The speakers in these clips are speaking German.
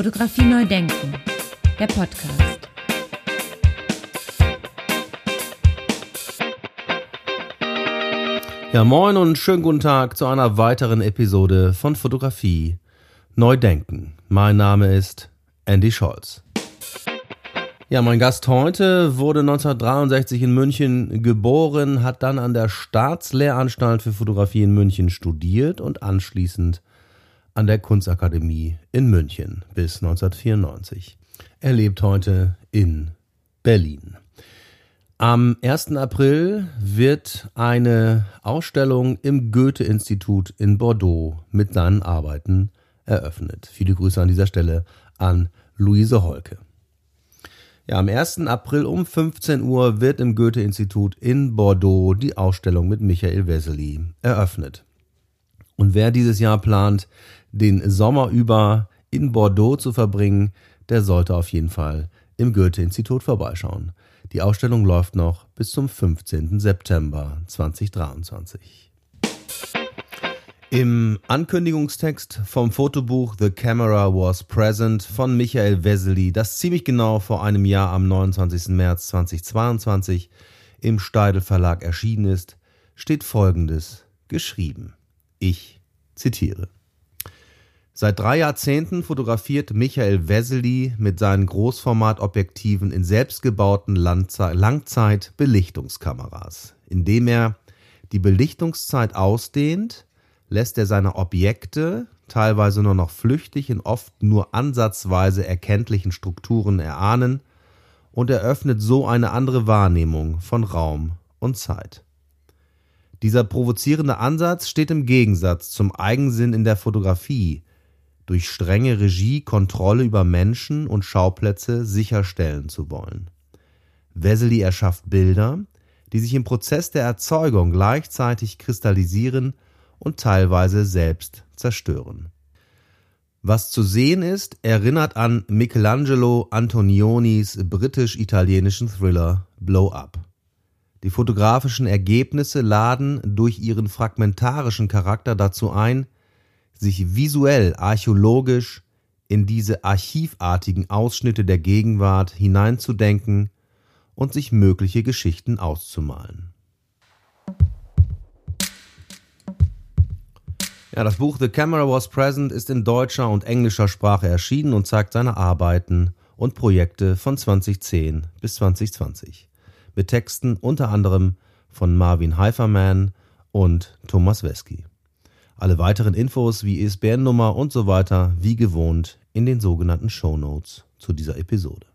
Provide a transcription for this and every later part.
Fotografie neu denken, der Podcast. Ja, moin und schönen guten Tag zu einer weiteren Episode von Fotografie neu denken. Mein Name ist Andy Scholz. Ja, mein Gast heute wurde 1963 in München geboren, hat dann an der Staatslehranstalt für Fotografie in München studiert und anschließend an der Kunstakademie in München bis 1994. Er lebt heute in Berlin. Am 1. April wird eine Ausstellung im Goethe-Institut in Bordeaux mit seinen Arbeiten eröffnet. Viele Grüße an dieser Stelle an Luise Holke. Ja, am 1. April um 15 Uhr wird im Goethe-Institut in Bordeaux die Ausstellung mit Michael Wessely eröffnet. Und wer dieses Jahr plant, den Sommer über in Bordeaux zu verbringen, der sollte auf jeden Fall im Goethe-Institut vorbeischauen. Die Ausstellung läuft noch bis zum 15. September 2023. Im Ankündigungstext vom Fotobuch The Camera Was Present von Michael Wessely, das ziemlich genau vor einem Jahr am 29. März 2022 im Steidel Verlag erschienen ist, steht Folgendes geschrieben. Ich zitiere. Seit drei Jahrzehnten fotografiert Michael Wessely mit seinen Großformatobjektiven in selbstgebauten Langzeit-Belichtungskameras, indem er die Belichtungszeit ausdehnt lässt er seine Objekte, teilweise nur noch flüchtig in oft nur ansatzweise erkenntlichen Strukturen erahnen und eröffnet so eine andere Wahrnehmung von Raum und Zeit. Dieser provozierende Ansatz steht im Gegensatz zum Eigensinn in der Fotografie, durch strenge Regie Kontrolle über Menschen und Schauplätze sicherstellen zu wollen. Wessely erschafft Bilder, die sich im Prozess der Erzeugung gleichzeitig kristallisieren und teilweise selbst zerstören. Was zu sehen ist, erinnert an Michelangelo Antonionis britisch-italienischen Thriller Blow Up. Die fotografischen Ergebnisse laden durch ihren fragmentarischen Charakter dazu ein, sich visuell archäologisch in diese archivartigen Ausschnitte der Gegenwart hineinzudenken und sich mögliche Geschichten auszumalen. Ja, das Buch The Camera Was Present ist in deutscher und englischer Sprache erschienen und zeigt seine Arbeiten und Projekte von 2010 bis 2020. Mit Texten unter anderem von Marvin Heiferman und Thomas Wesky. Alle weiteren Infos wie ISBN-Nummer und so weiter wie gewohnt in den sogenannten Show Notes zu dieser Episode.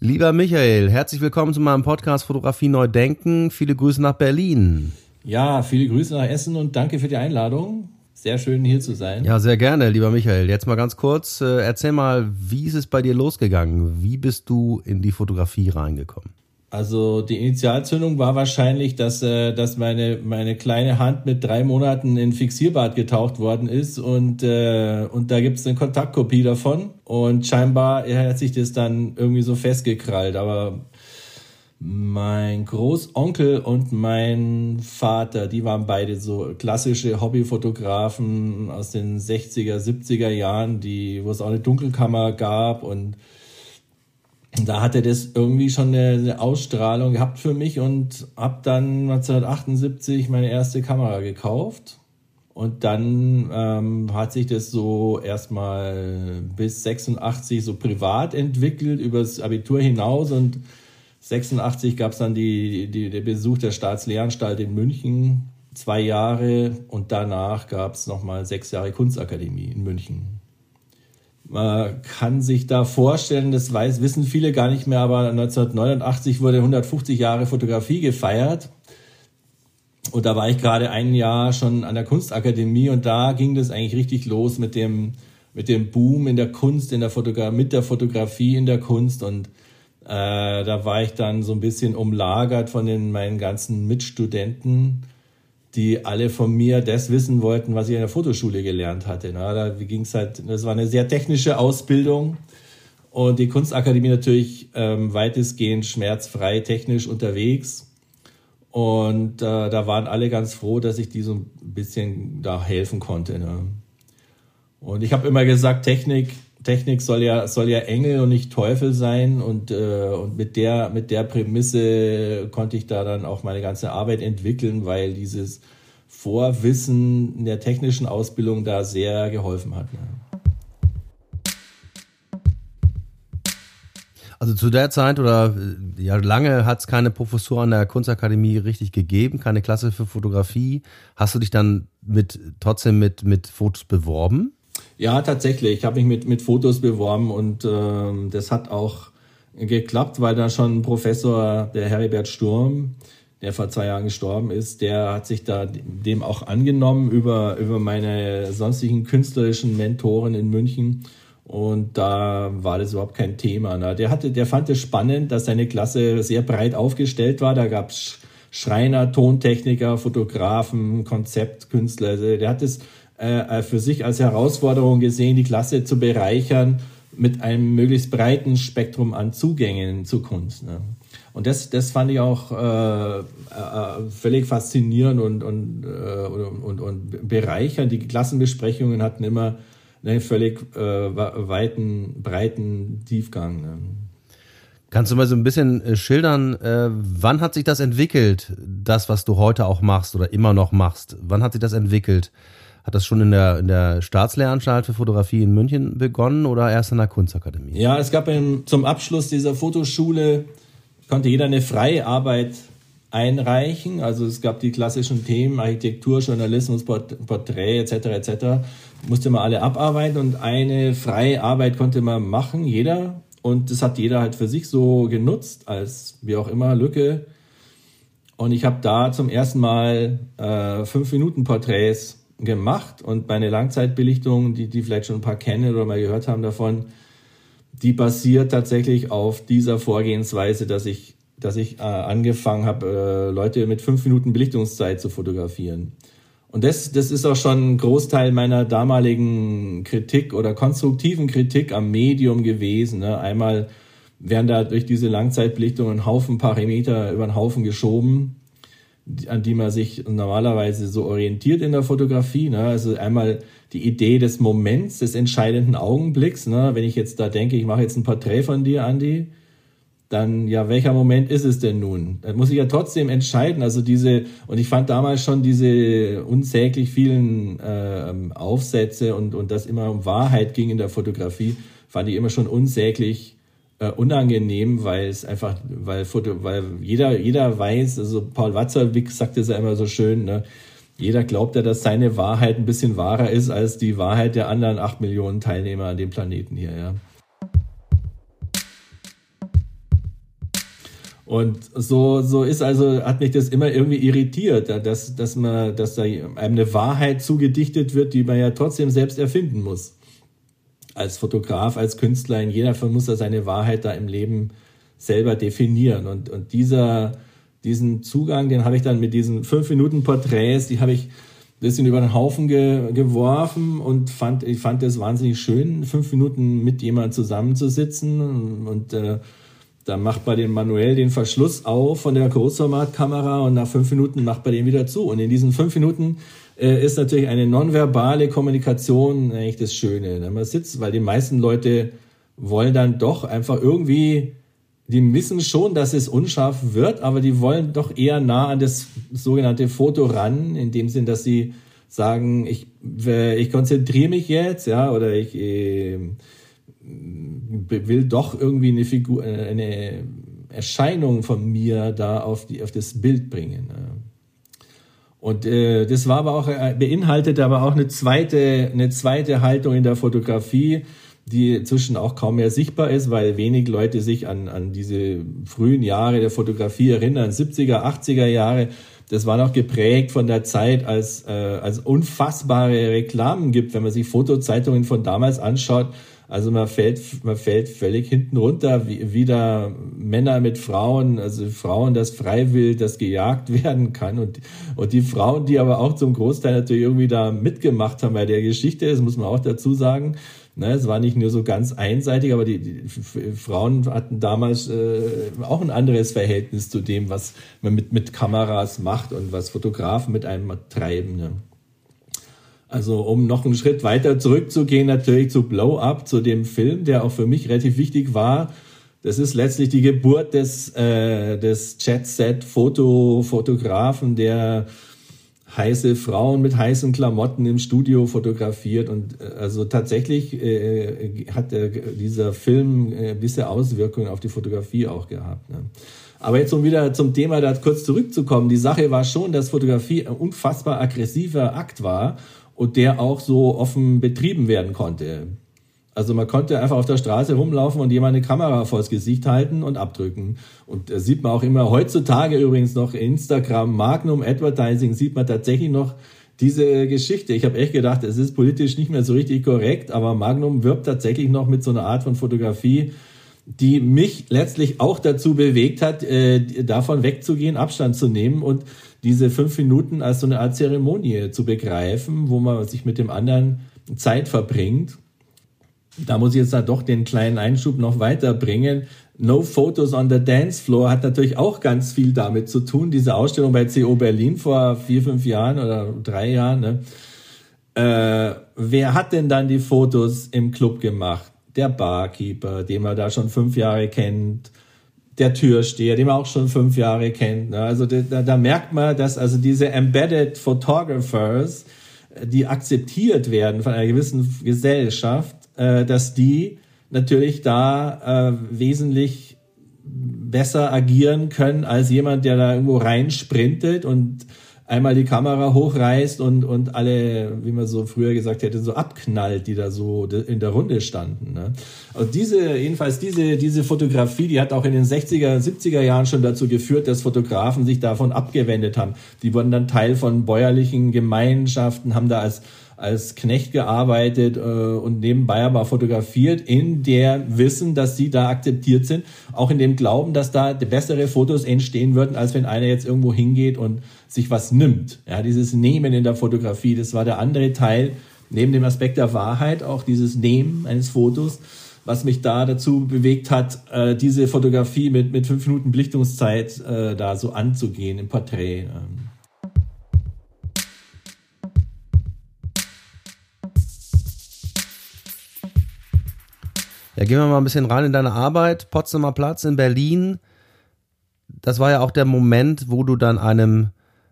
Lieber Michael, herzlich willkommen zu meinem Podcast Fotografie neu denken. Viele Grüße nach Berlin. Ja, viele Grüße nach Essen und danke für die Einladung. Sehr schön hier zu sein. Ja, sehr gerne, lieber Michael. Jetzt mal ganz kurz, äh, erzähl mal, wie ist es bei dir losgegangen? Wie bist du in die Fotografie reingekommen? Also die Initialzündung war wahrscheinlich, dass, äh, dass meine, meine kleine Hand mit drei Monaten in Fixierbad getaucht worden ist und, äh, und da gibt es eine Kontaktkopie davon. Und scheinbar hat sich das dann irgendwie so festgekrallt, aber mein Großonkel und mein Vater, die waren beide so klassische Hobbyfotografen aus den 60er, 70er Jahren, die, wo es auch eine Dunkelkammer gab und da hatte das irgendwie schon eine, eine Ausstrahlung gehabt für mich und habe dann 1978 meine erste Kamera gekauft. Und dann ähm, hat sich das so erstmal bis 86 so privat entwickelt, übers Abitur hinaus und 86 gab es dann die, die, den Besuch der Staatslehranstalt in München, zwei Jahre und danach gab es nochmal sechs Jahre Kunstakademie in München. Man kann sich da vorstellen, das weiß, wissen viele gar nicht mehr, aber 1989 wurde 150 Jahre Fotografie gefeiert. Und da war ich gerade ein Jahr schon an der Kunstakademie und da ging das eigentlich richtig los mit dem, mit dem Boom in der Kunst, in der Fotografie, mit der Fotografie in der Kunst und äh, da war ich dann so ein bisschen umlagert von den, meinen ganzen Mitstudenten, die alle von mir das wissen wollten, was ich in der Fotoschule gelernt hatte. Na, da ging's halt, das war eine sehr technische Ausbildung und die Kunstakademie natürlich ähm, weitestgehend schmerzfrei technisch unterwegs. Und äh, da waren alle ganz froh, dass ich die so ein bisschen da helfen konnte. Ne? Und ich habe immer gesagt, Technik, Technik soll ja, soll ja Engel und nicht Teufel sein. Und, äh, und mit, der, mit der Prämisse konnte ich da dann auch meine ganze Arbeit entwickeln, weil dieses Vorwissen in der technischen Ausbildung da sehr geholfen hat. Ne? Also zu der Zeit oder äh, ja lange hat es keine Professur an der Kunstakademie richtig gegeben, keine Klasse für Fotografie. Hast du dich dann mit trotzdem mit mit Fotos beworben? Ja, tatsächlich. Ich habe mich mit mit Fotos beworben und ähm, das hat auch geklappt, weil da schon ein Professor, der Heribert Sturm, der vor zwei Jahren gestorben ist, der hat sich da dem auch angenommen über über meine sonstigen künstlerischen Mentoren in München und da war das überhaupt kein Thema. Ne? Der, hatte, der fand es spannend, dass seine Klasse sehr breit aufgestellt war. Da gab es Schreiner, Tontechniker, Fotografen, Konzeptkünstler. Also der hat es äh, für sich als Herausforderung gesehen, die Klasse zu bereichern mit einem möglichst breiten Spektrum an Zugängen zu Kunst. Ne? Und das, das fand ich auch äh, äh, völlig faszinierend und, und, äh, und, und bereichernd. Die Klassenbesprechungen hatten immer einen völlig äh, weiten, breiten Tiefgang. Ne? Kannst du mal so ein bisschen äh, schildern, äh, wann hat sich das entwickelt, das, was du heute auch machst oder immer noch machst? Wann hat sich das entwickelt? Hat das schon in der, in der Staatslehranstalt für Fotografie in München begonnen oder erst in der Kunstakademie? Ja, es gab im, zum Abschluss dieser Fotoschule, konnte jeder eine freie Arbeit einreichen. Also es gab die klassischen Themen Architektur, Journalismus, Porträt etc. etc. Musste man alle abarbeiten und eine freie Arbeit konnte man machen, jeder. Und das hat jeder halt für sich so genutzt, als wie auch immer Lücke. Und ich habe da zum ersten Mal äh, fünf Minuten Porträts gemacht und meine Langzeitbelichtung, die die vielleicht schon ein paar kennen oder mal gehört haben davon, die basiert tatsächlich auf dieser Vorgehensweise, dass ich dass ich äh, angefangen habe, äh, Leute mit fünf Minuten Belichtungszeit zu fotografieren. Und das, das ist auch schon ein Großteil meiner damaligen Kritik oder konstruktiven Kritik am Medium gewesen. Ne? Einmal werden da durch diese Langzeitbelichtung ein Haufen Parameter über den Haufen geschoben, an die man sich normalerweise so orientiert in der Fotografie. Ne? Also einmal die Idee des Moments, des entscheidenden Augenblicks. Ne? Wenn ich jetzt da denke, ich mache jetzt ein Porträt von dir, Andi, dann ja, welcher Moment ist es denn nun? Da muss ich ja trotzdem entscheiden. Also diese, und ich fand damals schon diese unsäglich vielen äh, Aufsätze und, und das immer um Wahrheit ging in der Fotografie, fand ich immer schon unsäglich äh, unangenehm, weil es einfach, weil Foto, weil jeder, jeder weiß, also Paul Watzerwick sagt es ja immer so schön, ne? Jeder glaubt ja, dass seine Wahrheit ein bisschen wahrer ist als die Wahrheit der anderen acht Millionen Teilnehmer an dem Planeten hier, ja. Und so, so ist also, hat mich das immer irgendwie irritiert, dass, dass man, dass da einem eine Wahrheit zugedichtet wird, die man ja trotzdem selbst erfinden muss. Als Fotograf, als Künstler, in jeder Fall muss er seine Wahrheit da im Leben selber definieren. Und, und dieser, diesen Zugang, den habe ich dann mit diesen fünf Minuten Porträts, die habe ich ein bisschen über den Haufen ge, geworfen und fand, ich fand es wahnsinnig schön, fünf Minuten mit jemandem zusammenzusitzen und äh, da macht man den manuell den Verschluss auf von der Großformatkamera und nach fünf Minuten macht man den wieder zu. Und in diesen fünf Minuten äh, ist natürlich eine nonverbale Kommunikation eigentlich das Schöne. Wenn man sitzt, weil die meisten Leute wollen dann doch einfach irgendwie, die wissen schon, dass es unscharf wird, aber die wollen doch eher nah an das sogenannte Foto ran, in dem Sinn, dass sie sagen, ich, ich konzentriere mich jetzt, ja, oder ich, äh, will doch irgendwie eine Figur, äh, eine Erscheinung von mir da auf, die, auf das Bild bringen. Und äh, das war aber auch, äh, beinhaltet aber auch eine zweite, eine zweite Haltung in der Fotografie, die inzwischen auch kaum mehr sichtbar ist, weil wenig Leute sich an, an diese frühen Jahre der Fotografie erinnern, 70er, 80er Jahre. Das war noch geprägt von der Zeit, als, äh, als unfassbare Reklamen gibt. Wenn man sich Fotozeitungen von damals anschaut, also man fällt, man fällt völlig hinten runter, wie, wie da Männer mit Frauen, also Frauen, das freiwillig, das gejagt werden kann und, und die Frauen, die aber auch zum Großteil natürlich irgendwie da mitgemacht haben bei der Geschichte, das muss man auch dazu sagen. Ne, es war nicht nur so ganz einseitig, aber die, die Frauen hatten damals äh, auch ein anderes Verhältnis zu dem, was man mit, mit Kameras macht und was Fotografen mit einem treiben. Ne? Also um noch einen Schritt weiter zurückzugehen, natürlich zu Blow Up, zu dem Film, der auch für mich relativ wichtig war. Das ist letztlich die Geburt des, äh, des Jet-Set-Fotografen, der heiße Frauen mit heißen Klamotten im Studio fotografiert und äh, also tatsächlich äh, hat der, dieser Film äh, gewisse Auswirkungen auf die Fotografie auch gehabt. Ne? Aber jetzt um wieder zum Thema da kurz zurückzukommen, die Sache war schon, dass Fotografie ein unfassbar aggressiver Akt war und der auch so offen betrieben werden konnte. Also man konnte einfach auf der Straße rumlaufen und jemand eine Kamera vors Gesicht halten und abdrücken. Und da sieht man auch immer heutzutage übrigens noch Instagram, Magnum Advertising, sieht man tatsächlich noch diese Geschichte. Ich habe echt gedacht, es ist politisch nicht mehr so richtig korrekt, aber Magnum wirbt tatsächlich noch mit so einer Art von Fotografie, die mich letztlich auch dazu bewegt hat, äh, davon wegzugehen, Abstand zu nehmen und diese fünf Minuten als so eine Art Zeremonie zu begreifen, wo man sich mit dem anderen Zeit verbringt da muss ich jetzt da doch den kleinen Einschub noch weiterbringen. No Photos on the Dance Floor hat natürlich auch ganz viel damit zu tun. Diese Ausstellung bei CO Berlin vor vier, fünf Jahren oder drei Jahren. Ne? Äh, wer hat denn dann die Fotos im Club gemacht? Der Barkeeper, den man da schon fünf Jahre kennt. Der Türsteher, den man auch schon fünf Jahre kennt. Ne? Also da, da merkt man, dass also diese Embedded Photographers, die akzeptiert werden von einer gewissen Gesellschaft, äh, dass die natürlich da äh, wesentlich besser agieren können als jemand, der da irgendwo reinsprintet und einmal die Kamera hochreißt und, und alle, wie man so früher gesagt hätte, so abknallt, die da so in der Runde standen. Ne? Und diese, jedenfalls diese, diese Fotografie, die hat auch in den 60er, 70er Jahren schon dazu geführt, dass Fotografen sich davon abgewendet haben. Die wurden dann Teil von bäuerlichen Gemeinschaften, haben da als als Knecht gearbeitet äh, und nebenbei aber fotografiert, in der Wissen, dass sie da akzeptiert sind, auch in dem Glauben, dass da bessere Fotos entstehen würden, als wenn einer jetzt irgendwo hingeht und sich was nimmt. Ja, dieses Nehmen in der Fotografie, das war der andere Teil, neben dem Aspekt der Wahrheit, auch dieses Nehmen eines Fotos, was mich da dazu bewegt hat, äh, diese Fotografie mit, mit fünf Minuten Belichtungszeit äh, da so anzugehen im Porträt. Ja, gehen wir mal ein bisschen rein in deine Arbeit. Potsdamer Platz in Berlin. Das war ja auch der Moment, wo du dann einem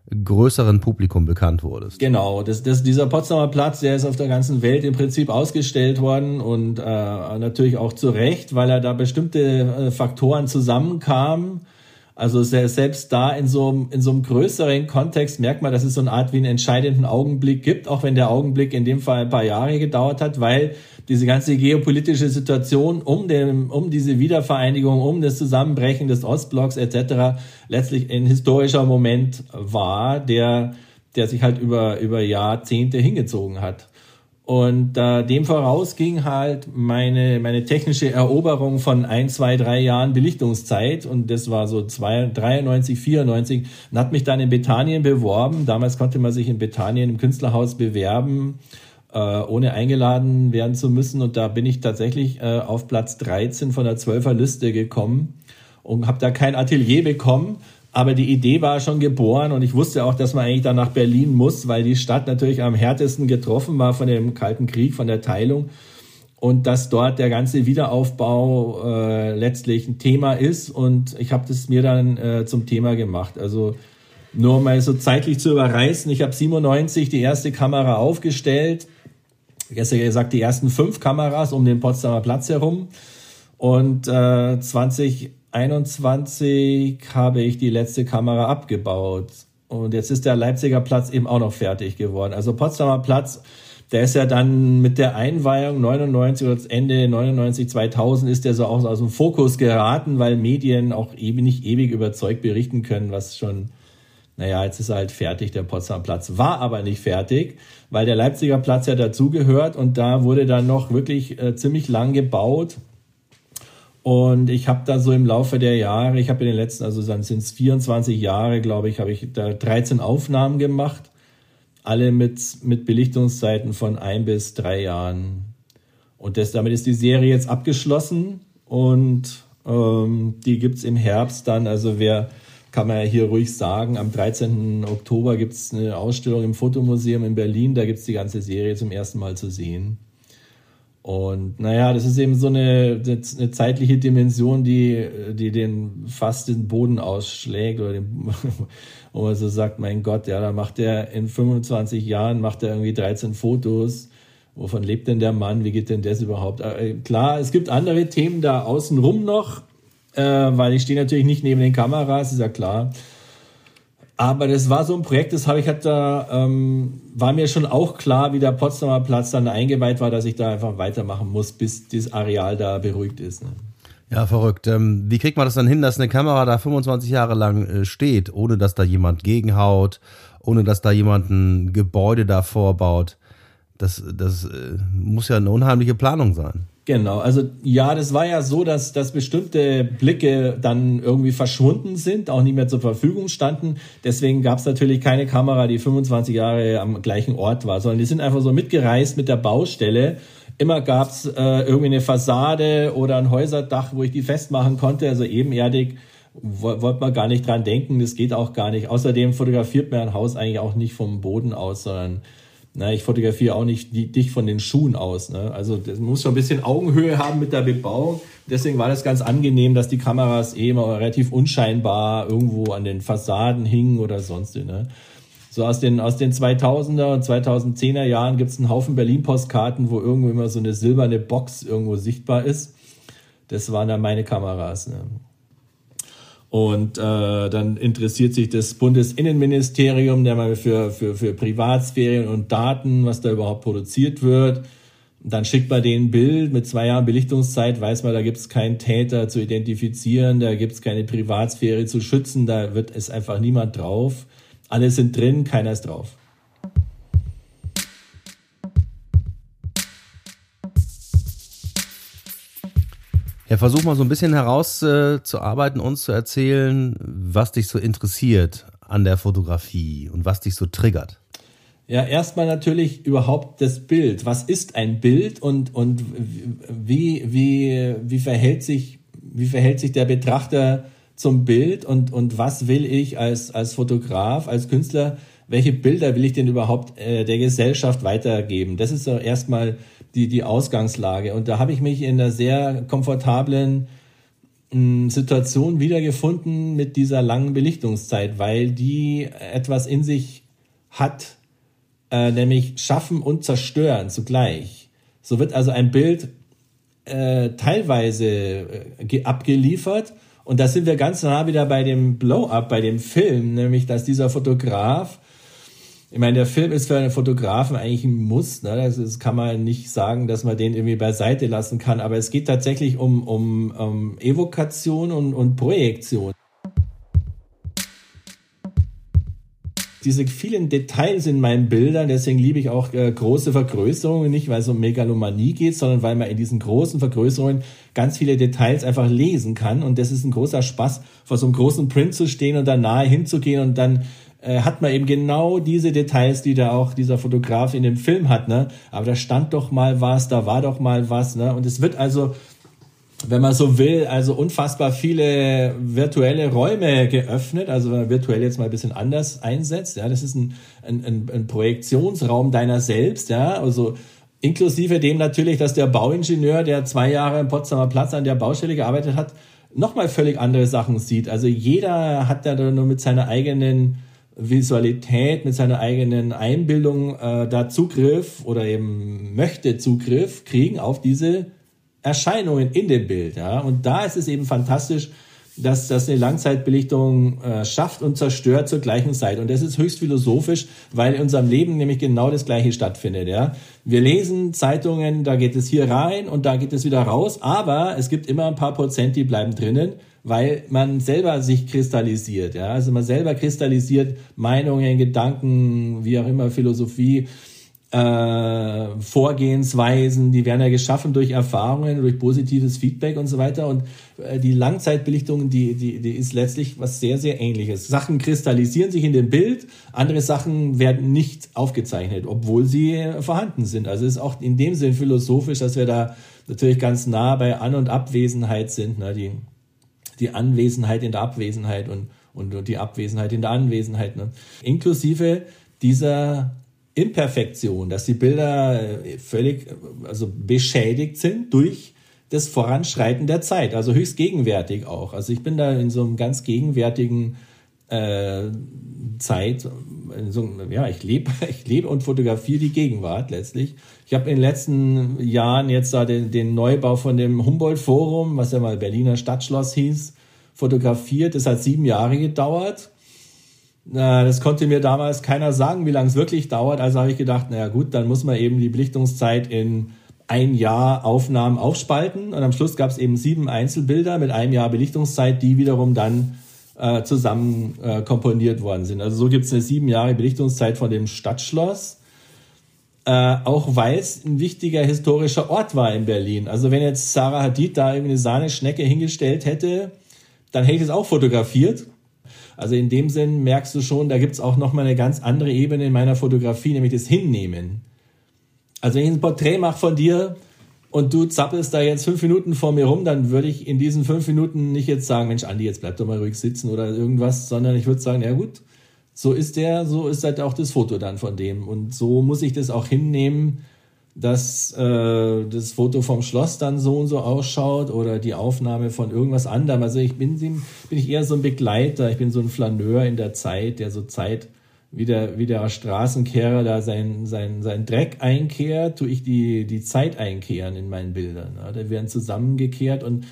größeren Publikum bekannt wurdest. Genau, das, das, dieser Potsdamer Platz, der ist auf der ganzen Welt im Prinzip ausgestellt worden und äh, natürlich auch zu Recht, weil er da bestimmte äh, Faktoren zusammenkamen. Also selbst da in so, in so einem größeren Kontext merkt man, dass es so eine Art wie einen entscheidenden Augenblick gibt, auch wenn der Augenblick in dem Fall ein paar Jahre gedauert hat, weil diese ganze geopolitische Situation um, dem, um diese Wiedervereinigung, um das Zusammenbrechen des Ostblocks etc. letztlich ein historischer Moment war, der, der sich halt über, über Jahrzehnte hingezogen hat. Und äh, dem voraus ging halt meine, meine technische Eroberung von ein, zwei, drei Jahren Belichtungszeit. Und das war so zwei, 93, 94. Und hat mich dann in Bethanien beworben. Damals konnte man sich in Bethanien im Künstlerhaus bewerben äh, ohne eingeladen werden zu müssen. Und da bin ich tatsächlich äh, auf Platz 13 von der 12er Liste gekommen und habe da kein Atelier bekommen. Aber die Idee war schon geboren und ich wusste auch, dass man eigentlich da nach Berlin muss, weil die Stadt natürlich am härtesten getroffen war von dem Kalten Krieg, von der Teilung. Und dass dort der ganze Wiederaufbau äh, letztlich ein Thema ist. Und ich habe das mir dann äh, zum Thema gemacht. Also nur mal so zeitlich zu überreißen. Ich habe 97 die erste Kamera aufgestellt gestern gesagt, die ersten fünf Kameras um den Potsdamer Platz herum. Und äh, 2021 habe ich die letzte Kamera abgebaut. Und jetzt ist der Leipziger Platz eben auch noch fertig geworden. Also Potsdamer Platz, der ist ja dann mit der Einweihung 99 oder Ende 99, 2000 ist der so auch aus dem Fokus geraten, weil Medien auch eben nicht ewig überzeugt berichten können, was schon naja, jetzt ist er halt fertig, der Potsdamer Platz. War aber nicht fertig, weil der Leipziger Platz ja dazugehört und da wurde dann noch wirklich äh, ziemlich lang gebaut. Und ich habe da so im Laufe der Jahre, ich habe in den letzten, also dann sind es 24 Jahre, glaube ich, habe ich da 13 Aufnahmen gemacht. Alle mit, mit Belichtungszeiten von ein bis drei Jahren. Und das, damit ist die Serie jetzt abgeschlossen und ähm, die gibt's im Herbst dann. Also wer kann man ja hier ruhig sagen. Am 13. Oktober gibt es eine Ausstellung im Fotomuseum in Berlin. Da gibt es die ganze Serie zum ersten Mal zu sehen. Und naja, das ist eben so eine, eine zeitliche Dimension, die, die den fast den Boden ausschlägt oder den, wo man so sagt, mein Gott, ja, da macht er in 25 Jahren, macht er irgendwie 13 Fotos. Wovon lebt denn der Mann? Wie geht denn das überhaupt? Äh, klar, es gibt andere Themen da außenrum noch, äh, weil ich stehe natürlich nicht neben den Kameras, ist ja klar. Aber das war so ein Projekt, das habe ich halt da, ähm, war mir schon auch klar, wie der Potsdamer Platz dann eingeweiht war, dass ich da einfach weitermachen muss, bis das Areal da beruhigt ist. Ne? Ja, verrückt. Ähm, wie kriegt man das dann hin, dass eine Kamera da 25 Jahre lang äh, steht, ohne dass da jemand gegenhaut, ohne dass da jemand ein Gebäude davor baut? Das, das äh, muss ja eine unheimliche Planung sein. Genau, also ja, das war ja so, dass, dass bestimmte Blicke dann irgendwie verschwunden sind, auch nicht mehr zur Verfügung standen. Deswegen gab es natürlich keine Kamera, die 25 Jahre am gleichen Ort war, sondern die sind einfach so mitgereist mit der Baustelle. Immer gab es äh, irgendwie eine Fassade oder ein Häuserdach, wo ich die festmachen konnte, also ebenerdig wollte man gar nicht dran denken, das geht auch gar nicht. Außerdem fotografiert man ein Haus eigentlich auch nicht vom Boden aus, sondern na, ich fotografiere auch nicht die, dich von den Schuhen aus. Ne? Also das muss schon ein bisschen Augenhöhe haben mit der Bebauung. Deswegen war das ganz angenehm, dass die Kameras eh immer relativ unscheinbar irgendwo an den Fassaden hingen oder sonst. Ne? So aus den, aus den 2000er und 2010er Jahren gibt es einen Haufen Berlin-Postkarten, wo irgendwo immer so eine silberne Box irgendwo sichtbar ist. Das waren dann meine Kameras. Ne? Und äh, dann interessiert sich das Bundesinnenministerium der mal für, für, für Privatsphäre und Daten, was da überhaupt produziert wird. Dann schickt man den Bild mit zwei Jahren Belichtungszeit, weiß man, da gibt es keinen Täter zu identifizieren, da gibt es keine Privatsphäre zu schützen, da wird es einfach niemand drauf. Alle sind drin, keiner ist drauf. Ja, versuch mal so ein bisschen herauszuarbeiten, äh, uns zu erzählen, was dich so interessiert an der Fotografie und was dich so triggert. Ja, erstmal natürlich überhaupt das Bild. Was ist ein Bild und, und wie, wie, wie, verhält sich, wie verhält sich der Betrachter zum Bild und, und was will ich als, als Fotograf, als Künstler, welche Bilder will ich denn überhaupt äh, der Gesellschaft weitergeben? Das ist so erstmal die, die Ausgangslage. Und da habe ich mich in einer sehr komfortablen hm, Situation wiedergefunden mit dieser langen Belichtungszeit, weil die etwas in sich hat, äh, nämlich schaffen und zerstören zugleich. So wird also ein Bild äh, teilweise äh, abgeliefert und da sind wir ganz nah wieder bei dem Blow-up, bei dem Film, nämlich dass dieser Fotograf ich meine, der Film ist für einen Fotografen eigentlich ein Muss. Ne? Das, das kann man nicht sagen, dass man den irgendwie beiseite lassen kann. Aber es geht tatsächlich um, um, um Evokation und, und Projektion. diese vielen Details in meinen Bildern, deswegen liebe ich auch äh, große Vergrößerungen, nicht weil es um Megalomanie geht, sondern weil man in diesen großen Vergrößerungen ganz viele Details einfach lesen kann. Und das ist ein großer Spaß, vor so einem großen Print zu stehen und da nahe hinzugehen und dann äh, hat man eben genau diese Details, die da auch dieser Fotograf in dem Film hat, ne? Aber da stand doch mal was, da war doch mal was, ne? Und es wird also, wenn man so will, also unfassbar viele virtuelle Räume geöffnet. Also wenn man virtuell jetzt mal ein bisschen anders einsetzt, ja, das ist ein, ein, ein Projektionsraum deiner selbst, ja, also inklusive dem natürlich, dass der Bauingenieur, der zwei Jahre im Potsdamer Platz an der Baustelle gearbeitet hat, nochmal völlig andere Sachen sieht. Also jeder hat da nur mit seiner eigenen Visualität, mit seiner eigenen Einbildung äh, da Zugriff oder eben möchte Zugriff kriegen auf diese Erscheinungen in dem Bild. Ja? Und da ist es eben fantastisch, dass das eine Langzeitbelichtung äh, schafft und zerstört zur gleichen Zeit. Und das ist höchst philosophisch, weil in unserem Leben nämlich genau das Gleiche stattfindet. Ja? Wir lesen Zeitungen, da geht es hier rein und da geht es wieder raus, aber es gibt immer ein paar Prozent, die bleiben drinnen weil man selber sich kristallisiert. Ja? Also man selber kristallisiert Meinungen, Gedanken, wie auch immer, Philosophie, äh, Vorgehensweisen, die werden ja geschaffen durch Erfahrungen, durch positives Feedback und so weiter. Und äh, die Langzeitbelichtung, die, die, die ist letztlich was sehr, sehr ähnliches. Sachen kristallisieren sich in dem Bild, andere Sachen werden nicht aufgezeichnet, obwohl sie vorhanden sind. Also es ist auch in dem Sinn philosophisch, dass wir da natürlich ganz nah bei An- und Abwesenheit sind. Ne? Die, die Anwesenheit in der Abwesenheit und, und die Abwesenheit in der Anwesenheit. Ne? Inklusive dieser Imperfektion, dass die Bilder äh, völlig also beschädigt sind durch das Voranschreiten der Zeit, also höchst gegenwärtig auch. Also ich bin da in so einem ganz gegenwärtigen äh, Zeit, so, ja, ich lebe, ich lebe und fotografiere die Gegenwart letztlich. Ich habe in den letzten Jahren jetzt da den, den Neubau von dem Humboldt-Forum, was ja mal Berliner Stadtschloss hieß, fotografiert. Das hat sieben Jahre gedauert. Das konnte mir damals keiner sagen, wie lange es wirklich dauert. Also habe ich gedacht, naja gut, dann muss man eben die Belichtungszeit in ein Jahr Aufnahmen aufspalten. Und am Schluss gab es eben sieben Einzelbilder mit einem Jahr Belichtungszeit, die wiederum dann äh, zusammen äh, komponiert worden sind. Also so gibt es eine sieben Jahre Belichtungszeit von dem Stadtschloss. Äh, auch weil es ein wichtiger historischer Ort war in Berlin. Also wenn jetzt Sarah Hadid da irgendwie eine Sahneschnecke hingestellt hätte, dann hätte ich es auch fotografiert. Also in dem Sinn merkst du schon, da gibt es auch nochmal eine ganz andere Ebene in meiner Fotografie, nämlich das Hinnehmen. Also wenn ich ein Porträt mache von dir und du zappelst da jetzt fünf Minuten vor mir rum, dann würde ich in diesen fünf Minuten nicht jetzt sagen, Mensch, Andi, jetzt bleib doch mal ruhig sitzen oder irgendwas, sondern ich würde sagen, ja gut, so ist der, so ist halt auch das Foto dann von dem. Und so muss ich das auch hinnehmen, dass äh, das Foto vom Schloss dann so und so ausschaut oder die Aufnahme von irgendwas anderem. Also ich bin, bin ich eher so ein Begleiter, ich bin so ein Flaneur in der Zeit, der so Zeit wie der, wie der Straßenkehrer da sein, sein, sein Dreck einkehrt, tue ich die, die Zeit einkehren in meinen Bildern. Ja, da werden zusammengekehrt und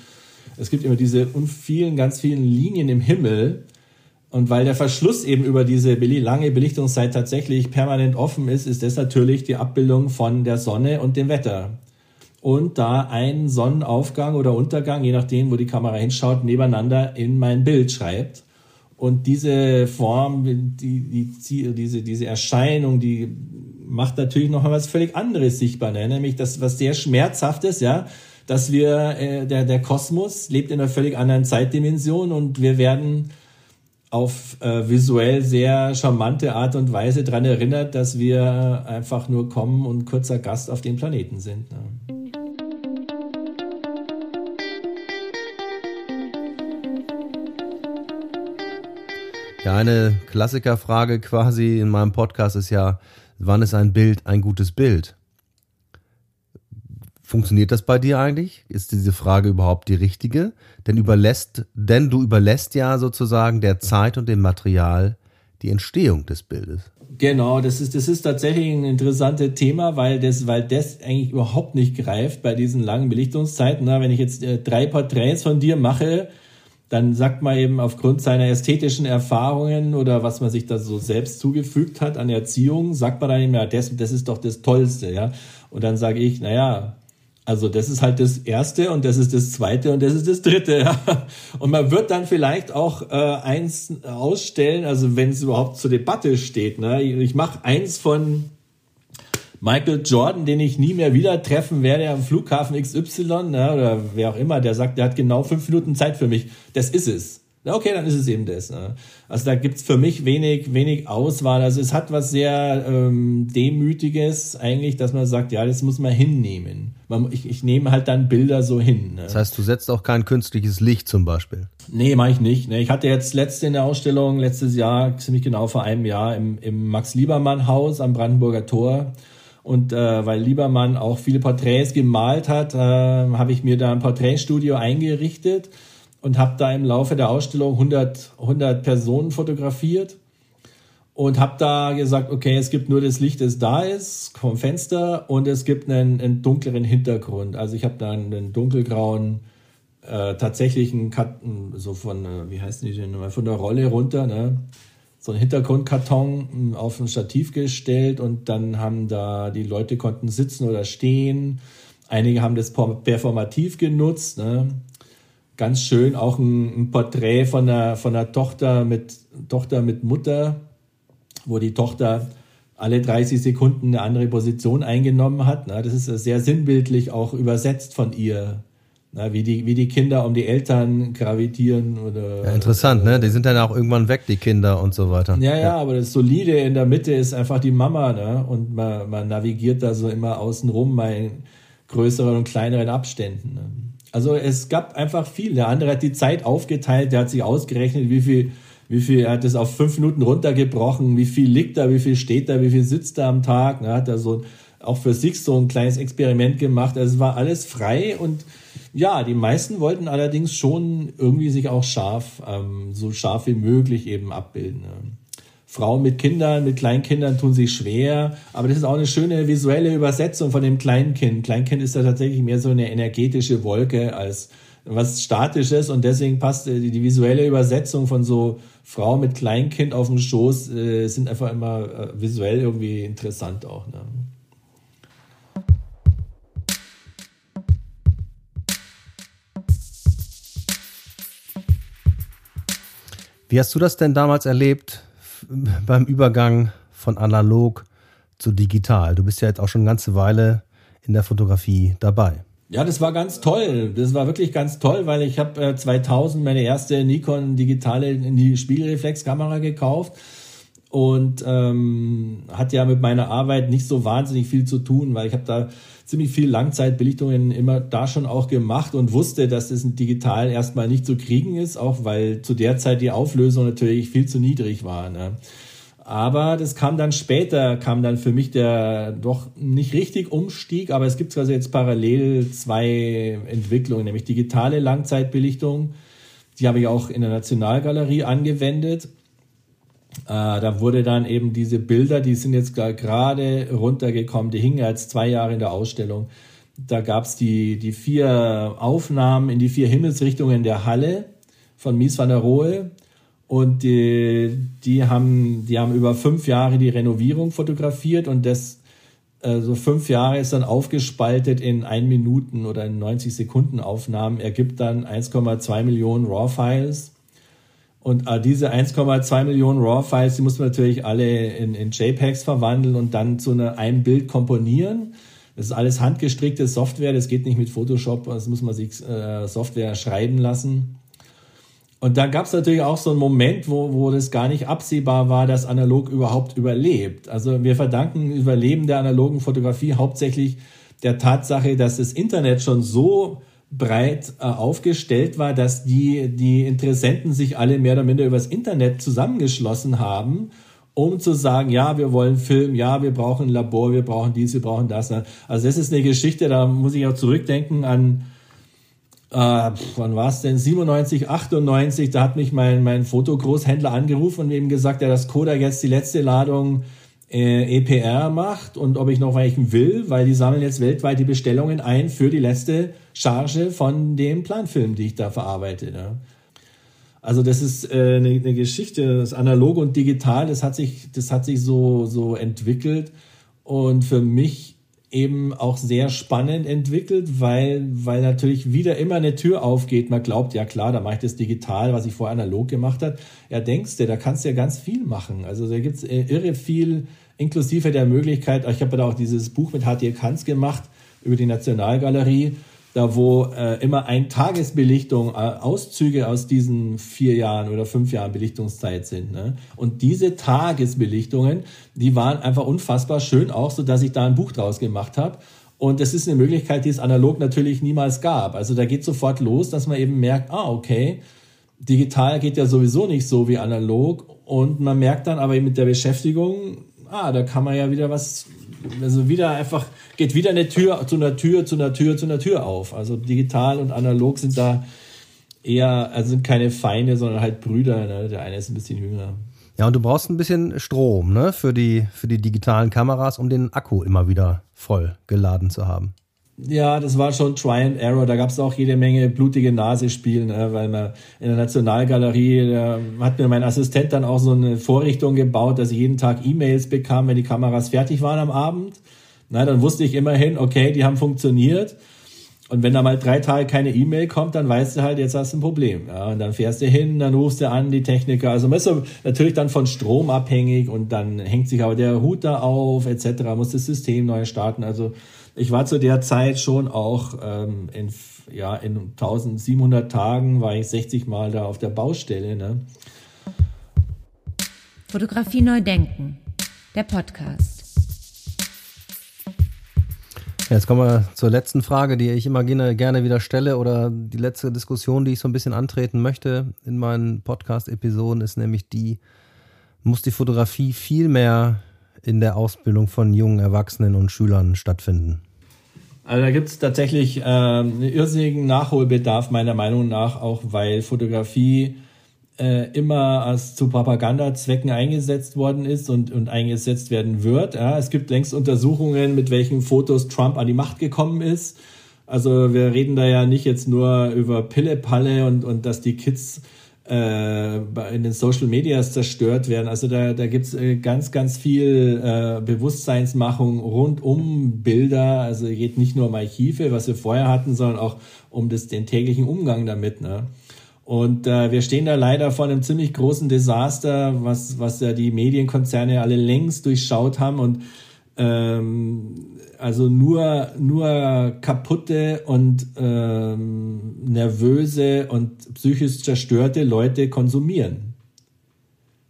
es gibt immer diese vielen, ganz vielen Linien im Himmel, und weil der Verschluss eben über diese lange Belichtungszeit tatsächlich permanent offen ist, ist das natürlich die Abbildung von der Sonne und dem Wetter. Und da ein Sonnenaufgang oder Untergang, je nachdem, wo die Kamera hinschaut, nebeneinander in mein Bild schreibt. Und diese Form, die, die, diese, diese Erscheinung, die macht natürlich noch was völlig anderes sichtbar, ne? nämlich das, was sehr schmerzhaftes, ja, dass wir, äh, der, der Kosmos lebt in einer völlig anderen Zeitdimension und wir werden auf äh, visuell sehr charmante Art und Weise daran erinnert, dass wir einfach nur kommen und kurzer Gast auf dem Planeten sind. Ne? Ja, eine Klassikerfrage quasi in meinem Podcast ist ja, wann ist ein Bild ein gutes Bild? Funktioniert das bei dir eigentlich? Ist diese Frage überhaupt die richtige? Denn überlässt, denn du überlässt ja sozusagen der Zeit und dem Material die Entstehung des Bildes. Genau, das ist, das ist tatsächlich ein interessantes Thema, weil das, weil das eigentlich überhaupt nicht greift bei diesen langen Belichtungszeiten. Na, wenn ich jetzt äh, drei Porträts von dir mache, dann sagt man eben aufgrund seiner ästhetischen Erfahrungen oder was man sich da so selbst zugefügt hat an Erziehung, sagt man dann eben, ja, das, das ist doch das Tollste, ja. Und dann sage ich, naja, also das ist halt das Erste und das ist das Zweite und das ist das Dritte. Ja. Und man wird dann vielleicht auch äh, eins ausstellen, also wenn es überhaupt zur Debatte steht. Ne? Ich mache eins von Michael Jordan, den ich nie mehr wieder treffen werde am Flughafen XY ne? oder wer auch immer, der sagt, der hat genau fünf Minuten Zeit für mich. Das ist es. Okay, dann ist es eben das. Ne? Also da gibt's für mich wenig, wenig Auswahl. Also es hat was sehr ähm, Demütiges eigentlich, dass man sagt, ja, das muss man hinnehmen. Man, ich, ich nehme halt dann Bilder so hin. Ne? Das heißt, du setzt auch kein künstliches Licht zum Beispiel? Nee, mache ich nicht. Ne? Ich hatte jetzt letzte in der Ausstellung, letztes Jahr, ziemlich genau vor einem Jahr, im, im Max-Liebermann-Haus am Brandenburger Tor. Und äh, weil Liebermann auch viele Porträts gemalt hat, äh, habe ich mir da ein Porträtstudio eingerichtet und habe da im Laufe der Ausstellung 100, 100 Personen fotografiert und habe da gesagt, okay, es gibt nur das Licht, das da ist vom Fenster und es gibt einen, einen dunkleren Hintergrund. Also ich habe da einen dunkelgrauen äh, tatsächlichen Karton, so von, äh, wie heißt die denn, von der Rolle runter, ne? so ein Hintergrundkarton hm, auf ein Stativ gestellt und dann haben da die Leute konnten sitzen oder stehen. Einige haben das performativ genutzt. Ne? Ganz schön auch ein, ein Porträt von einer, von einer Tochter mit, Tochter mit Mutter, wo die Tochter alle 30 Sekunden eine andere Position eingenommen hat. Das ist sehr sinnbildlich auch übersetzt von ihr. Wie die, wie die Kinder um die Eltern gravitieren oder. Ja, interessant, ne? Die sind dann auch irgendwann weg, die Kinder und so weiter. Ja, ja, ja. aber das Solide in der Mitte ist einfach die Mama, ne? Und man, man navigiert da so immer außen rum mal in größeren und kleineren Abständen. Ne? Also es gab einfach viel. Der andere hat die Zeit aufgeteilt, der hat sich ausgerechnet, wie viel, wie viel, er hat es auf fünf Minuten runtergebrochen, wie viel liegt da, wie viel steht da, wie viel sitzt da am Tag. Er hat da so auch für sich so ein kleines Experiment gemacht. Also es war alles frei und ja, die meisten wollten allerdings schon irgendwie sich auch scharf, ähm, so scharf wie möglich eben abbilden. Ne? Frauen mit Kindern, mit Kleinkindern tun sich schwer, aber das ist auch eine schöne visuelle Übersetzung von dem Kleinkind. Kleinkind ist ja tatsächlich mehr so eine energetische Wolke als was Statisches und deswegen passt äh, die, die visuelle Übersetzung von so Frau mit Kleinkind auf dem Schoß äh, sind einfach immer äh, visuell irgendwie interessant auch. Ne? Wie hast du das denn damals erlebt beim Übergang von analog zu digital? Du bist ja jetzt auch schon eine ganze Weile in der Fotografie dabei. Ja, das war ganz toll. Das war wirklich ganz toll, weil ich habe äh, 2000 meine erste Nikon digitale Spiegelreflexkamera gekauft und ähm, hat ja mit meiner Arbeit nicht so wahnsinnig viel zu tun, weil ich habe da ziemlich viel Langzeitbelichtungen immer da schon auch gemacht und wusste, dass das digital erstmal nicht zu kriegen ist, auch weil zu der Zeit die Auflösung natürlich viel zu niedrig war. Ne? Aber das kam dann später, kam dann für mich der doch nicht richtig Umstieg, aber es gibt quasi jetzt parallel zwei Entwicklungen, nämlich digitale Langzeitbelichtung. Die habe ich auch in der Nationalgalerie angewendet. Äh, da wurde dann eben diese Bilder, die sind jetzt gerade runtergekommen, die hingen jetzt zwei Jahre in der Ausstellung. Da gab es die, die vier Aufnahmen in die vier Himmelsrichtungen der Halle von Mies van der Rohe. Und die, die, haben, die haben über fünf Jahre die Renovierung fotografiert und das äh, so fünf Jahre ist dann aufgespaltet in ein Minuten oder in 90 Sekunden Aufnahmen, ergibt dann 1,2 Millionen RAW-Files. Und äh, diese 1,2 Millionen RAW-Files, die muss man natürlich alle in, in JPEGs verwandeln und dann zu einer, einem Bild komponieren. Das ist alles handgestrickte Software, das geht nicht mit Photoshop, das muss man sich äh, Software schreiben lassen. Und da gab es natürlich auch so einen Moment, wo, wo das gar nicht absehbar war, dass analog überhaupt überlebt. Also wir verdanken Überleben der analogen Fotografie hauptsächlich der Tatsache, dass das Internet schon so breit äh, aufgestellt war, dass die, die Interessenten sich alle mehr oder minder übers Internet zusammengeschlossen haben, um zu sagen, ja, wir wollen Film, ja, wir brauchen ein Labor, wir brauchen dies, wir brauchen das. Also das ist eine Geschichte, da muss ich auch zurückdenken an äh, wann war es denn? 97, 98, da hat mich mein, mein Fotogroßhändler angerufen und eben gesagt, ja, dass Kodak jetzt die letzte Ladung äh, EPR macht und ob ich noch welchen will, weil die sammeln jetzt weltweit die Bestellungen ein für die letzte Charge von dem Planfilm, die ich da verarbeite. Ne? Also das ist äh, eine, eine Geschichte, das Analog und Digital, das hat sich, das hat sich so, so entwickelt und für mich eben auch sehr spannend entwickelt, weil, weil natürlich wieder immer eine Tür aufgeht. Man glaubt, ja klar, da mache ich das digital, was ich vorher analog gemacht habe. Ja, denkst du, da kannst du ja ganz viel machen. Also da gibt's äh, irre viel, inklusive der Möglichkeit, ich habe ja da auch dieses Buch mit HT Kanz gemacht über die Nationalgalerie da wo äh, immer ein Tagesbelichtung, äh, Auszüge aus diesen vier Jahren oder fünf Jahren Belichtungszeit sind. Ne? Und diese Tagesbelichtungen, die waren einfach unfassbar schön, auch so, dass ich da ein Buch draus gemacht habe. Und das ist eine Möglichkeit, die es analog natürlich niemals gab. Also da geht sofort los, dass man eben merkt, ah, okay, digital geht ja sowieso nicht so wie analog. Und man merkt dann aber eben mit der Beschäftigung, ah, da kann man ja wieder was also wieder einfach, geht wieder eine Tür zu einer Tür, zu einer Tür, zu einer Tür auf. Also digital und analog sind da eher, also sind keine Feinde, sondern halt Brüder. Ne? Der eine ist ein bisschen jünger. Ja, und du brauchst ein bisschen Strom, ne, für die, für die digitalen Kameras, um den Akku immer wieder voll geladen zu haben. Ja, das war schon Try and Error. Da gab es auch jede Menge blutige Nase-Spielen, ne? weil man in der Nationalgalerie da hat mir mein Assistent dann auch so eine Vorrichtung gebaut, dass ich jeden Tag E-Mails bekam, wenn die Kameras fertig waren am Abend. Na, dann wusste ich immerhin, okay, die haben funktioniert. Und wenn da mal drei Tage keine E-Mail kommt, dann weißt du halt, jetzt hast du ein Problem. Ja, und dann fährst du hin, dann rufst du an, die Techniker. Also man ist natürlich dann von Strom abhängig und dann hängt sich aber der Router auf, etc., muss das System neu starten. Also ich war zu der Zeit schon auch ähm, in, ja, in 1700 Tagen war ich 60 Mal da auf der Baustelle. Ne? Fotografie neu denken, der Podcast. Jetzt kommen wir zur letzten Frage, die ich immer gerne, gerne wieder stelle oder die letzte Diskussion, die ich so ein bisschen antreten möchte in meinen Podcast-Episoden, ist nämlich die, muss die Fotografie viel mehr in der Ausbildung von jungen Erwachsenen und Schülern stattfinden? Also da gibt es tatsächlich äh, einen irrsinnigen Nachholbedarf meiner Meinung nach, auch weil Fotografie äh, immer als zu Propagandazwecken eingesetzt worden ist und, und eingesetzt werden wird. Ja, es gibt längst Untersuchungen, mit welchen Fotos Trump an die Macht gekommen ist. Also wir reden da ja nicht jetzt nur über Pille-Palle und, und dass die Kids äh, in den Social Medias zerstört werden. Also da, da gibt's äh, ganz, ganz viel äh, Bewusstseinsmachung rund um Bilder. Also geht nicht nur um Archive, was wir vorher hatten, sondern auch um das, den täglichen Umgang damit. Ne? Und äh, wir stehen da leider vor einem ziemlich großen Desaster, was, was ja die Medienkonzerne alle längst durchschaut haben und ähm, also nur, nur kaputte und ähm, nervöse und psychisch zerstörte Leute konsumieren.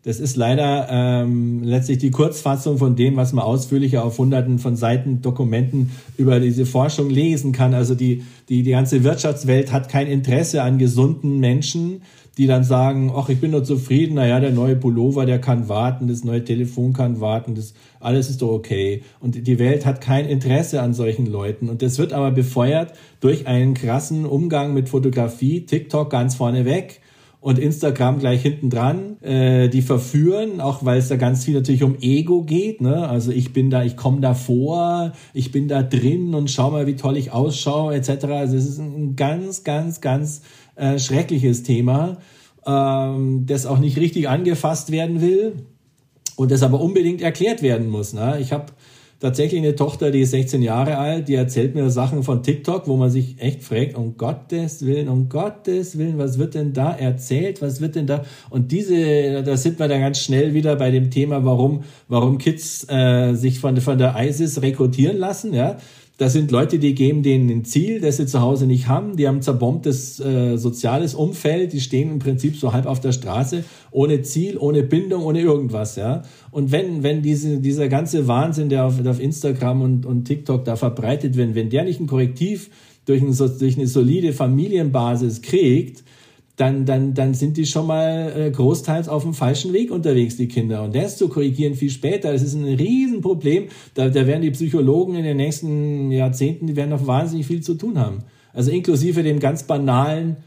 Das ist leider ähm, letztlich die Kurzfassung von dem, was man ausführlicher auf hunderten von Seiten Dokumenten über diese Forschung lesen kann. Also die, die, die ganze Wirtschaftswelt hat kein Interesse an gesunden Menschen, die dann sagen, ach, ich bin nur zufrieden, naja, der neue Pullover, der kann warten, das neue Telefon kann warten, das alles ist doch okay. Und die Welt hat kein Interesse an solchen Leuten. Und das wird aber befeuert durch einen krassen Umgang mit Fotografie, TikTok ganz vorne weg und Instagram gleich hinten dran. Äh, die verführen, auch weil es da ganz viel natürlich um Ego geht. Ne? Also ich bin da, ich komme da vor, ich bin da drin und schau mal, wie toll ich ausschaue, etc. Also es ist ein ganz, ganz, ganz äh, schreckliches Thema, ähm, das auch nicht richtig angefasst werden will und das aber unbedingt erklärt werden muss. Ne? Ich habe tatsächlich eine Tochter, die ist 16 Jahre alt, die erzählt mir Sachen von TikTok, wo man sich echt fragt, um Gottes Willen, um Gottes Willen, was wird denn da erzählt, was wird denn da? Und diese, da sind wir dann ganz schnell wieder bei dem Thema, warum, warum Kids äh, sich von, von der ISIS rekrutieren lassen, ja. Das sind Leute, die geben denen ein Ziel, das sie zu Hause nicht haben. Die haben zerbombtes äh, soziales Umfeld. Die stehen im Prinzip so halb auf der Straße, ohne Ziel, ohne Bindung, ohne irgendwas. Ja. Und wenn wenn diese dieser ganze Wahnsinn, der auf, auf Instagram und, und TikTok da verbreitet wird, wenn der nicht ein Korrektiv durch, ein, durch eine solide Familienbasis kriegt, dann, dann, dann sind die schon mal äh, großteils auf dem falschen Weg unterwegs, die Kinder. Und das zu korrigieren viel später, das ist ein Riesenproblem. Da, da werden die Psychologen in den nächsten Jahrzehnten, die werden noch wahnsinnig viel zu tun haben. Also inklusive dem ganz banalen,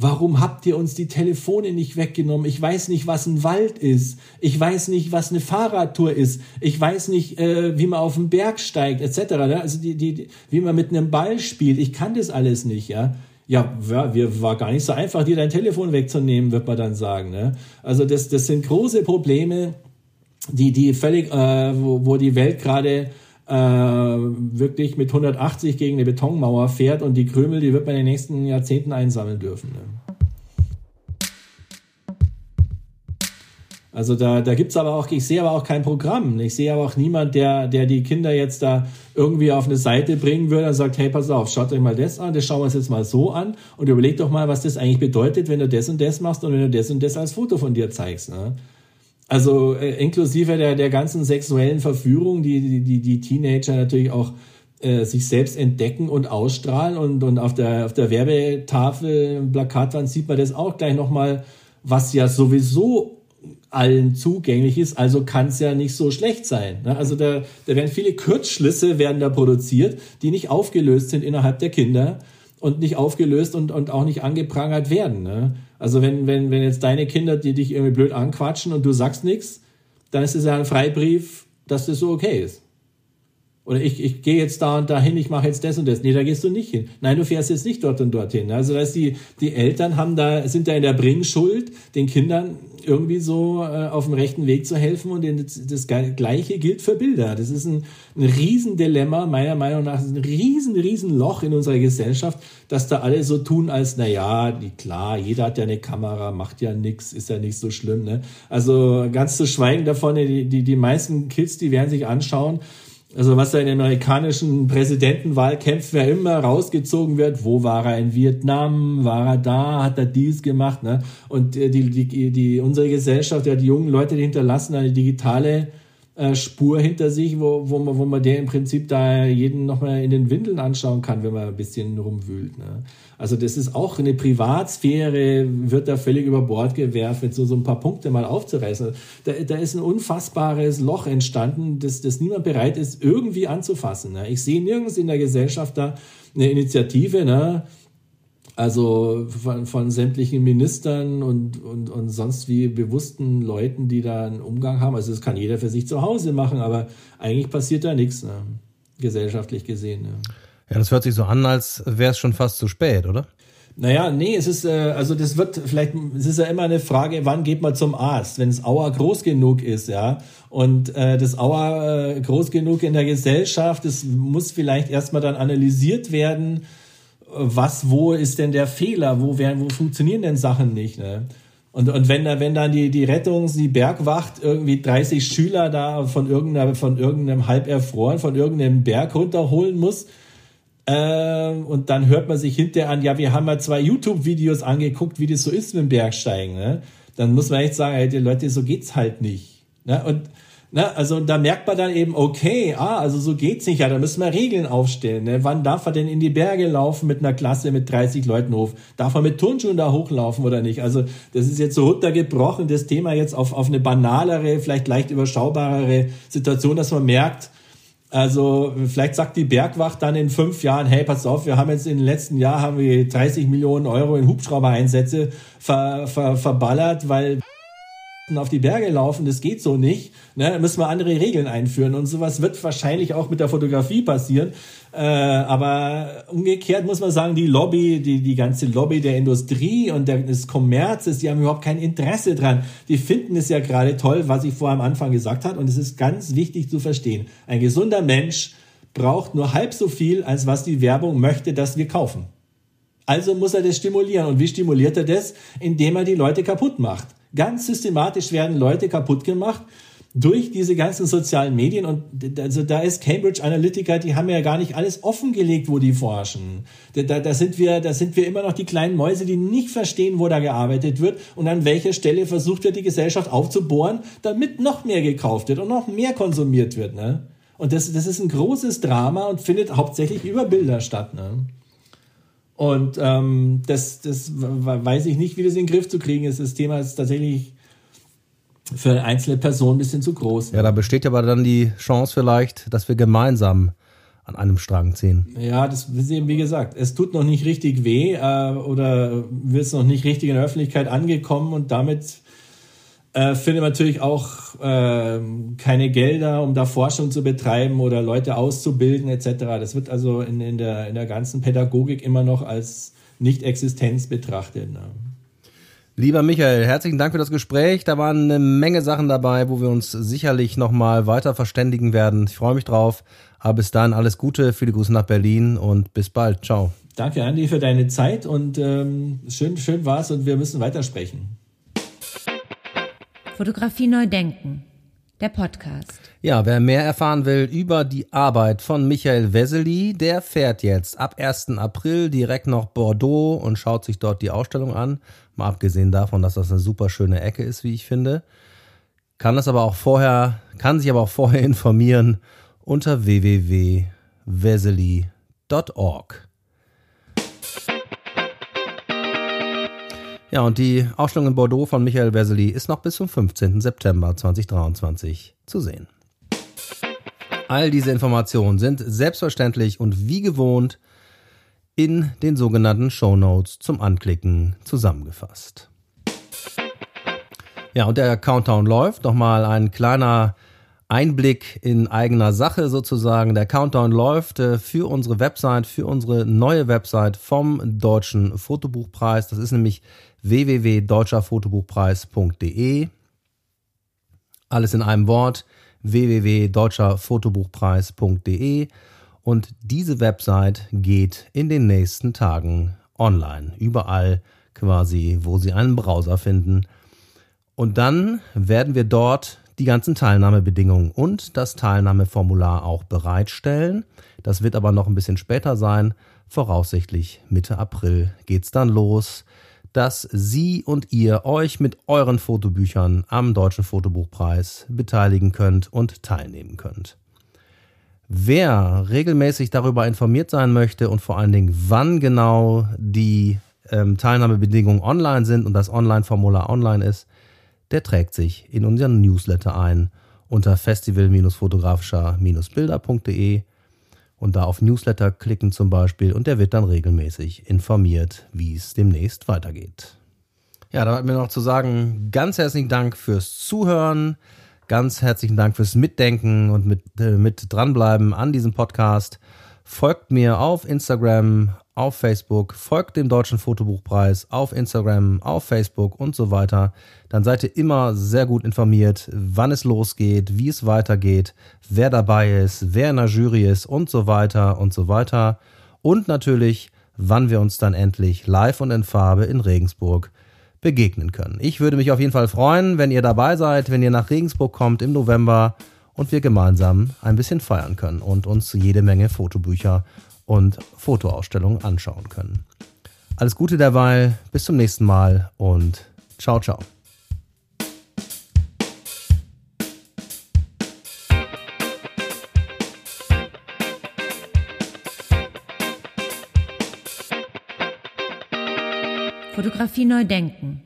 Warum habt ihr uns die Telefone nicht weggenommen? Ich weiß nicht, was ein Wald ist. Ich weiß nicht, was eine Fahrradtour ist. Ich weiß nicht, äh, wie man auf den Berg steigt, etc. Also die, die, wie man mit einem Ball spielt. Ich kann das alles nicht, ja ja, wir war gar nicht so einfach, dir dein Telefon wegzunehmen, wird man dann sagen. Ne? Also das, das sind große Probleme, die, die völlig, äh, wo, wo die Welt gerade äh, wirklich mit 180 gegen eine Betonmauer fährt und die Krümel, die wird man in den nächsten Jahrzehnten einsammeln dürfen. Ne? Also da, da gibt's aber auch, ich sehe aber auch kein Programm. Ich sehe aber auch niemand, der, der die Kinder jetzt da irgendwie auf eine Seite bringen würde und sagt, hey, pass auf, schaut euch mal das an, das schauen wir uns jetzt mal so an und überlegt doch mal, was das eigentlich bedeutet, wenn du das und das machst und wenn du das und das als Foto von dir zeigst. Ne? Also äh, inklusive der, der ganzen sexuellen Verführung, die, die, die, die Teenager natürlich auch äh, sich selbst entdecken und ausstrahlen und, und auf der, auf der Werbetafel, Plakatwand sieht man das auch gleich nochmal, was ja sowieso allen zugänglich ist, also kann es ja nicht so schlecht sein. Ne? Also da, da werden viele Kurzschlüsse werden da produziert, die nicht aufgelöst sind innerhalb der Kinder und nicht aufgelöst und, und auch nicht angeprangert werden. Ne? Also wenn, wenn, wenn jetzt deine Kinder, die dich irgendwie blöd anquatschen und du sagst nichts, dann ist es ja ein Freibrief, dass das so okay ist. Oder ich, ich gehe jetzt da und dahin, ich mache jetzt das und das. Nee, da gehst du nicht hin. Nein, du fährst jetzt nicht dort und dorthin. Also das die, die Eltern haben da, sind da in der Bringschuld, den Kindern irgendwie so äh, auf dem rechten Weg zu helfen. Und das, das Gleiche gilt für Bilder. Das ist ein, ein Riesendilemma, meiner Meinung nach, ein riesen, riesen Loch in unserer Gesellschaft, dass da alle so tun, als, na ja, klar, jeder hat ja eine Kamera, macht ja nichts, ist ja nicht so schlimm. Ne? Also ganz zu schweigen davon, die, die, die meisten Kids, die werden sich anschauen, also was da in den amerikanischen Präsidentenwahlkämpfen ja immer rausgezogen wird, wo war er in Vietnam, war er da, hat er dies gemacht, ne? Und äh, die, die, die, unsere Gesellschaft, ja, die jungen Leute, die hinterlassen eine digitale äh, Spur hinter sich, wo, wo, man, wo man der im Prinzip da jeden nochmal in den Windeln anschauen kann, wenn man ein bisschen rumwühlt. Ne? Also das ist auch eine Privatsphäre, wird da völlig über Bord gewerfen, so, so ein paar Punkte mal aufzureißen. Da, da ist ein unfassbares Loch entstanden, das, das niemand bereit ist, irgendwie anzufassen. Ne? Ich sehe nirgends in der Gesellschaft da eine Initiative, ne? Also von, von sämtlichen Ministern und, und, und sonst wie bewussten Leuten, die da einen Umgang haben. Also das kann jeder für sich zu Hause machen, aber eigentlich passiert da nichts, ne? gesellschaftlich gesehen. Ne? Ja, das hört sich so an, als wäre es schon fast zu spät, oder? Naja, nee, es ist, äh, also das wird vielleicht, es ist ja immer eine Frage, wann geht man zum Arzt, wenn das Auer groß genug ist, ja. Und äh, das Auer äh, groß genug in der Gesellschaft, das muss vielleicht erstmal dann analysiert werden, was, wo ist denn der Fehler, wo, werden, wo funktionieren denn Sachen nicht, ne? Und, und wenn, wenn dann die, die Rettungs-, die Bergwacht irgendwie 30 Schüler da von irgendeinem, von irgendeinem halb erfroren, von irgendeinem Berg runterholen muss, äh, und dann hört man sich hinterher an, ja, wir haben mal zwei YouTube-Videos angeguckt, wie das so ist mit dem Bergsteigen, ne? Dann muss man echt sagen, ey, die Leute, so geht's halt nicht. Ne? Und Ne, also da merkt man dann eben, okay, ah, also so geht's nicht, ja, da müssen wir Regeln aufstellen. Ne? Wann darf er denn in die Berge laufen mit einer Klasse mit 30 Leuten hoch? Darf er mit Turnschuhen da hochlaufen oder nicht? Also das ist jetzt so runtergebrochen, das Thema jetzt auf, auf eine banalere, vielleicht leicht überschaubarere Situation, dass man merkt, also vielleicht sagt die Bergwacht dann in fünf Jahren, hey, pass auf, wir haben jetzt in den letzten Jahr haben wir 30 Millionen Euro in Hubschrauber-Einsätze ver, ver, verballert, weil auf die Berge laufen, das geht so nicht. Ne? Da müssen wir andere Regeln einführen und sowas wird wahrscheinlich auch mit der Fotografie passieren. Äh, aber umgekehrt muss man sagen, die Lobby, die, die ganze Lobby der Industrie und der, des Kommerzes, die haben überhaupt kein Interesse dran. Die finden es ja gerade toll, was ich vor am Anfang gesagt habe. Und es ist ganz wichtig zu verstehen. Ein gesunder Mensch braucht nur halb so viel, als was die Werbung möchte, dass wir kaufen. Also muss er das stimulieren. Und wie stimuliert er das? Indem er die Leute kaputt macht. Ganz systematisch werden Leute kaputt gemacht durch diese ganzen sozialen Medien und also da ist Cambridge Analytica, die haben ja gar nicht alles offengelegt, wo die forschen. Da, da, sind wir, da sind wir immer noch die kleinen Mäuse, die nicht verstehen, wo da gearbeitet wird und an welcher Stelle versucht wird, die Gesellschaft aufzubohren, damit noch mehr gekauft wird und noch mehr konsumiert wird. Ne? Und das, das ist ein großes Drama und findet hauptsächlich über Bilder statt. Ne? Und ähm, das, das weiß ich nicht, wie das in den Griff zu kriegen ist. Das Thema ist tatsächlich für eine einzelne Person ein bisschen zu groß. Ja, da besteht aber dann die Chance vielleicht, dass wir gemeinsam an einem Strang ziehen. Ja, das ist eben wie gesagt, es tut noch nicht richtig weh äh, oder wird noch nicht richtig in der Öffentlichkeit angekommen und damit äh, findet natürlich auch äh, keine Gelder, um da Forschung zu betreiben oder Leute auszubilden etc. Das wird also in, in, der, in der ganzen Pädagogik immer noch als Nicht-Existenz betrachtet. Ne? Lieber Michael, herzlichen Dank für das Gespräch. Da waren eine Menge Sachen dabei, wo wir uns sicherlich nochmal weiter verständigen werden. Ich freue mich drauf. Aber bis dahin alles Gute, viele Grüße nach Berlin und bis bald. Ciao. Danke, Andi, für deine Zeit und ähm, schön, schön war's und wir müssen weitersprechen. Fotografie neu denken. Der Podcast. Ja, wer mehr erfahren will über die Arbeit von Michael Wessely, der fährt jetzt ab 1. April direkt nach Bordeaux und schaut sich dort die Ausstellung an. Mal abgesehen davon, dass das eine super schöne Ecke ist, wie ich finde. Kann das aber auch vorher, kann sich aber auch vorher informieren unter www.wessely.org. Ja, und die Ausstellung in Bordeaux von Michael Wesley ist noch bis zum 15. September 2023 zu sehen. All diese Informationen sind selbstverständlich und wie gewohnt in den sogenannten Show Notes zum Anklicken zusammengefasst. Ja, und der Countdown läuft. Nochmal ein kleiner Einblick in eigener Sache sozusagen. Der Countdown läuft äh, für unsere Website, für unsere neue Website vom Deutschen Fotobuchpreis. Das ist nämlich www.deutscherfotobuchpreis.de. Alles in einem Wort www.deutscherfotobuchpreis.de und diese Website geht in den nächsten Tagen online, überall quasi, wo Sie einen Browser finden. Und dann werden wir dort die ganzen Teilnahmebedingungen und das Teilnahmeformular auch bereitstellen. Das wird aber noch ein bisschen später sein. Voraussichtlich Mitte April geht's dann los dass Sie und ihr euch mit euren Fotobüchern am Deutschen Fotobuchpreis beteiligen könnt und teilnehmen könnt. Wer regelmäßig darüber informiert sein möchte und vor allen Dingen, wann genau die ähm, Teilnahmebedingungen online sind und das Online-Formular online ist, der trägt sich in unseren Newsletter ein unter festival-fotografischer-bilder.de und da auf Newsletter klicken zum Beispiel und der wird dann regelmäßig informiert, wie es demnächst weitergeht. Ja, da hat mir noch zu sagen, ganz herzlichen Dank fürs Zuhören, ganz herzlichen Dank fürs Mitdenken und mit, äh, mit dranbleiben an diesem Podcast. Folgt mir auf Instagram, auf Facebook, folgt dem Deutschen Fotobuchpreis auf Instagram, auf Facebook und so weiter. Dann seid ihr immer sehr gut informiert, wann es losgeht, wie es weitergeht, wer dabei ist, wer in der Jury ist und so weiter und so weiter. Und natürlich, wann wir uns dann endlich live und in Farbe in Regensburg begegnen können. Ich würde mich auf jeden Fall freuen, wenn ihr dabei seid, wenn ihr nach Regensburg kommt im November und wir gemeinsam ein bisschen feiern können und uns jede Menge Fotobücher und Fotoausstellungen anschauen können. Alles Gute derweil, bis zum nächsten Mal und ciao, ciao. Fotografie neu denken.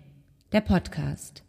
Der Podcast.